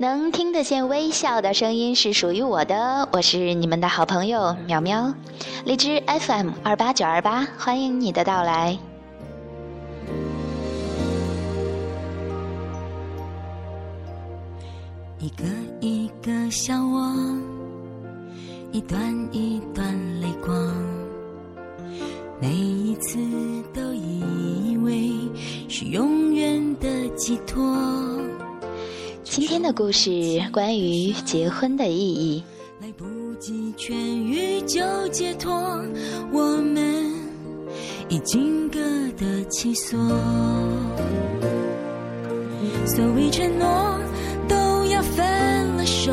能听得见微笑的声音是属于我的，我是你们的好朋友喵喵，荔枝 FM 二八九二八，欢迎你的到来。一个一个笑窝，一段一段泪光，每一次都以为是永远的寄托。今天的故事关于结婚的意义。来不及痊愈就解脱，我们已经各得其所。所谓承诺，都要分了手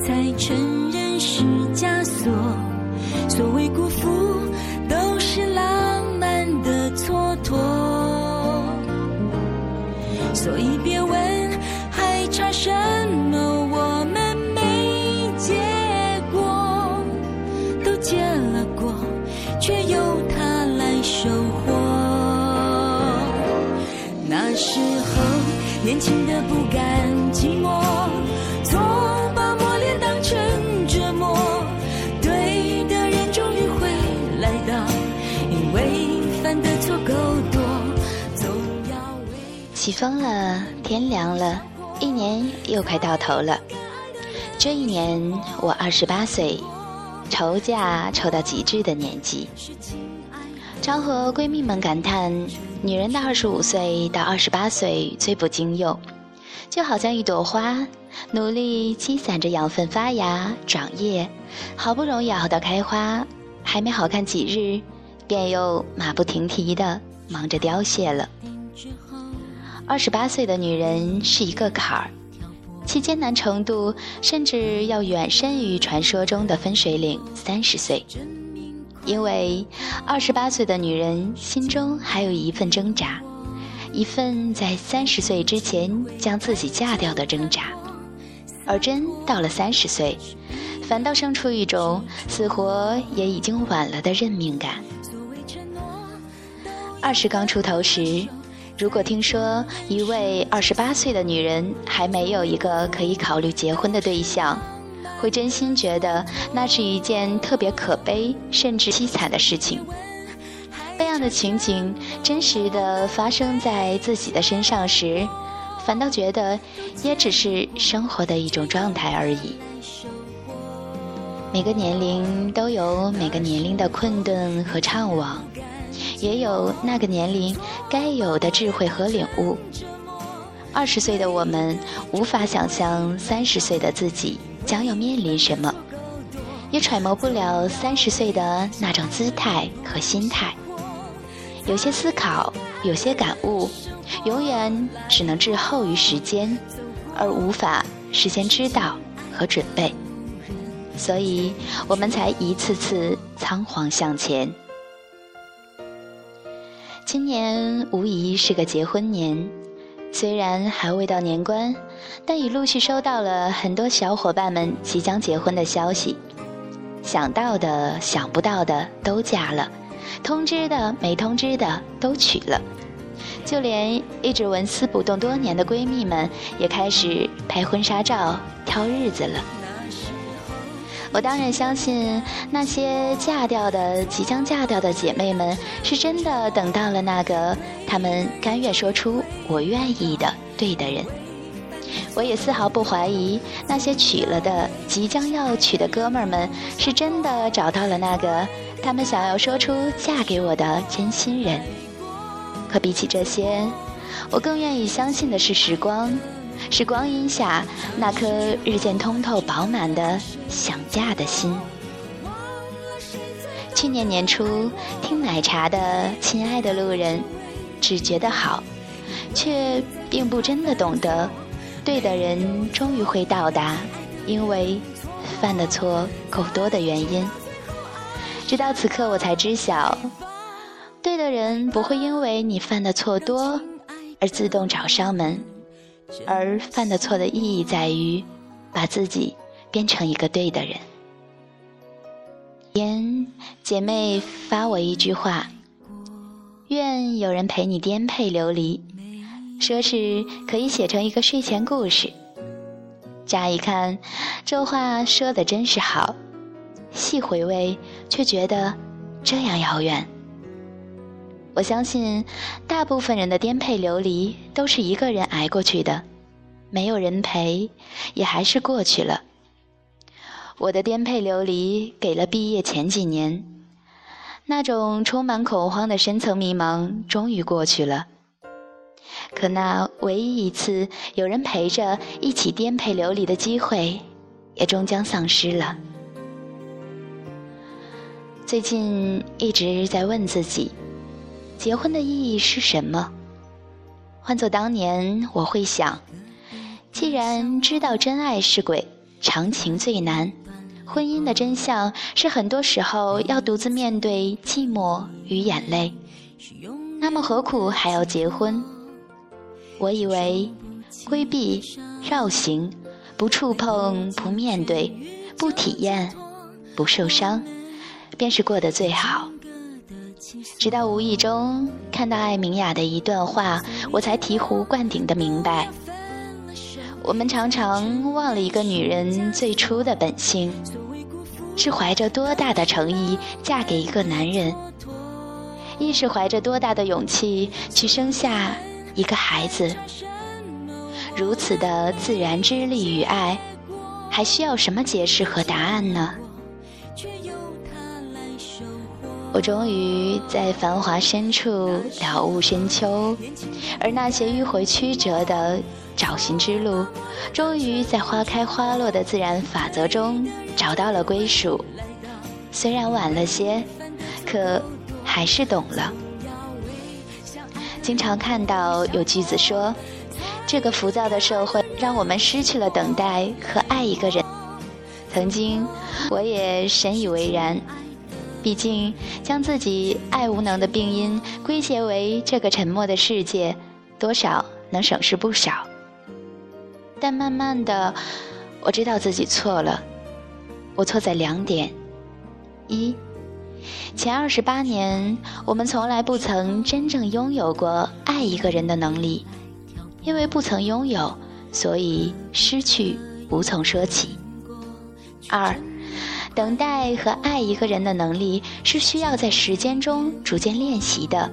才承认是枷锁。所谓辜负，都是浪漫的蹉跎。所以别问。什么？我们没结果，都结了果，却由他来收获。那时候年轻的不甘寂寞，总把磨练当成折磨。对的人终于会来到，因为犯的错够多，总要为。起风了，天凉了。一年又快到头了，这一年我二十八岁，愁嫁愁到极致的年纪。常和闺蜜们感叹，女人的二十五岁到二十八岁最不经用，就好像一朵花，努力积攒着养分发芽长叶，好不容易熬到开花，还没好看几日，便又马不停蹄的忙着凋谢了。二十八岁的女人是一个坎儿，其艰难程度甚至要远深于传说中的分水岭三十岁。因为二十八岁的女人心中还有一份挣扎，一份在三十岁之前将自己嫁掉的挣扎，而真到了三十岁，反倒生出一种死活也已经晚了的认命感。二十刚出头时。如果听说一位二十八岁的女人还没有一个可以考虑结婚的对象，会真心觉得那是一件特别可悲甚至凄惨的事情。那样的情景真实的发生在自己的身上时，反倒觉得也只是生活的一种状态而已。每个年龄都有每个年龄的困顿和怅惘。也有那个年龄该有的智慧和领悟。二十岁的我们无法想象三十岁的自己将要面临什么，也揣摩不了三十岁的那种姿态和心态。有些思考，有些感悟，永远只能滞后于时间，而无法事先知道和准备。所以，我们才一次次仓皇向前。今年无疑是个结婚年，虽然还未到年关，但已陆续收到了很多小伙伴们即将结婚的消息。想到的、想不到的都嫁了，通知的、没通知的都娶了，就连一直纹丝不动多年的闺蜜们，也开始拍婚纱照、挑日子了。我当然相信那些嫁掉的、即将嫁掉的姐妹们，是真的等到了那个他们甘愿说出“我愿意”的对的人。我也丝毫不怀疑那些娶了的、即将要娶的哥们儿们，是真的找到了那个他们想要说出“嫁给我”的真心人。可比起这些，我更愿意相信的是时光。是光阴下那颗日渐通透饱满的想嫁的心。去年年初听奶茶的《亲爱的路人》，只觉得好，却并不真的懂得，对的人终于会到达，因为犯的错够多的原因。直到此刻，我才知晓，对的人不会因为你犯的错多而自动找上门。而犯的错的意义在于，把自己变成一个对的人。言姐妹发我一句话：愿有人陪你颠沛流离，说是可以写成一个睡前故事。乍一看，这话说的真是好；细回味，却觉得这样遥远。我相信，大部分人的颠沛流离都是一个人挨过去的，没有人陪，也还是过去了。我的颠沛流离给了毕业前几年，那种充满恐慌的深层迷茫终于过去了。可那唯一一次有人陪着一起颠沛流离的机会，也终将丧失了。最近一直在问自己。结婚的意义是什么？换做当年，我会想：既然知道真爱是鬼，长情最难，婚姻的真相是很多时候要独自面对寂寞与眼泪，那么何苦还要结婚？我以为，规避、绕行、不触碰、不面对、不体验、不受伤，便是过得最好。直到无意中看到艾明雅的一段话，我才醍醐灌顶的明白：我们常常忘了一个女人最初的本性，是怀着多大的诚意嫁给一个男人，亦是怀着多大的勇气去生下一个孩子。如此的自然之力与爱，还需要什么解释和答案呢？我终于在繁华深处了悟深秋，而那些迂回曲折的找寻之路，终于在花开花落的自然法则中找到了归属。虽然晚了些，可还是懂了。经常看到有句子说：“这个浮躁的社会，让我们失去了等待和爱一个人。”曾经，我也深以为然。毕竟，将自己爱无能的病因归结为这个沉默的世界，多少能省事不少。但慢慢的，我知道自己错了。我错在两点：一，前二十八年，我们从来不曾真正拥有过爱一个人的能力，因为不曾拥有，所以失去无从说起。二。等待和爱一个人的能力是需要在时间中逐渐练习的，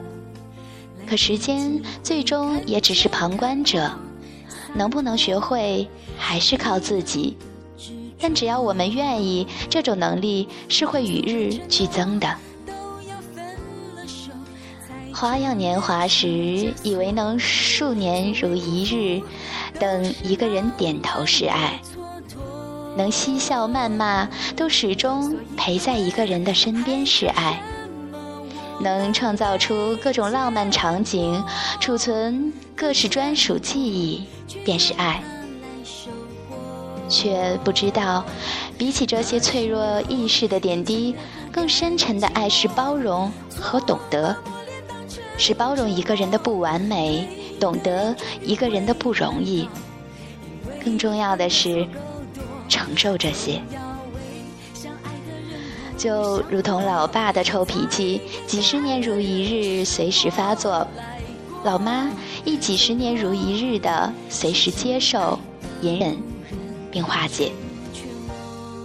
可时间最终也只是旁观者，能不能学会还是靠自己。但只要我们愿意，这种能力是会与日俱增的。花样年华时，以为能数年如一日，等一个人点头示爱。能嬉笑谩骂，都始终陪在一个人的身边是爱；能创造出各种浪漫场景，储存各式专属记忆，便是爱。却不知道，比起这些脆弱易逝的点滴，更深沉的爱是包容和懂得，是包容一个人的不完美，懂得一个人的不容易。更重要的是。承受这些，就如同老爸的臭脾气，几十年如一日，随时发作；老妈亦几十年如一日的随时接受、隐忍，并化解。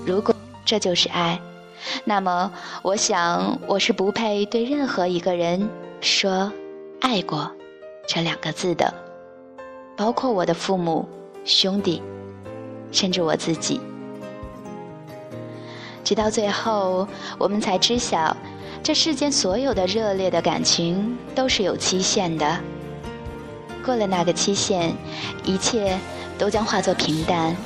如果这就是爱，那么我想我是不配对任何一个人说“爱过”这两个字的，包括我的父母、兄弟。甚至我自己，直到最后，我们才知晓，这世间所有的热烈的感情都是有期限的。过了那个期限，一切都将化作平淡。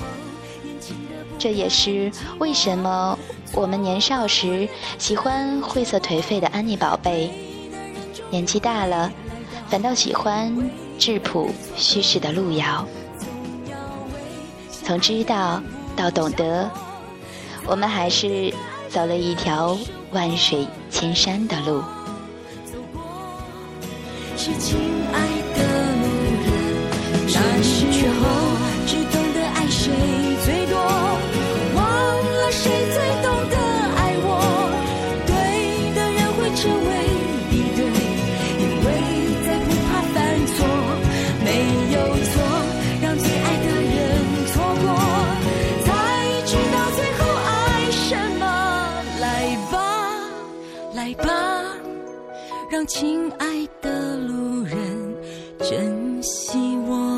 这也是为什么我们年少时喜欢晦涩颓废的安妮宝贝，年纪大了，反倒喜欢质朴虚实的路遥。从知道到懂得，我们还是走了一条万水千山的路。是亲爱的路人，那时候让亲爱的路人珍惜我。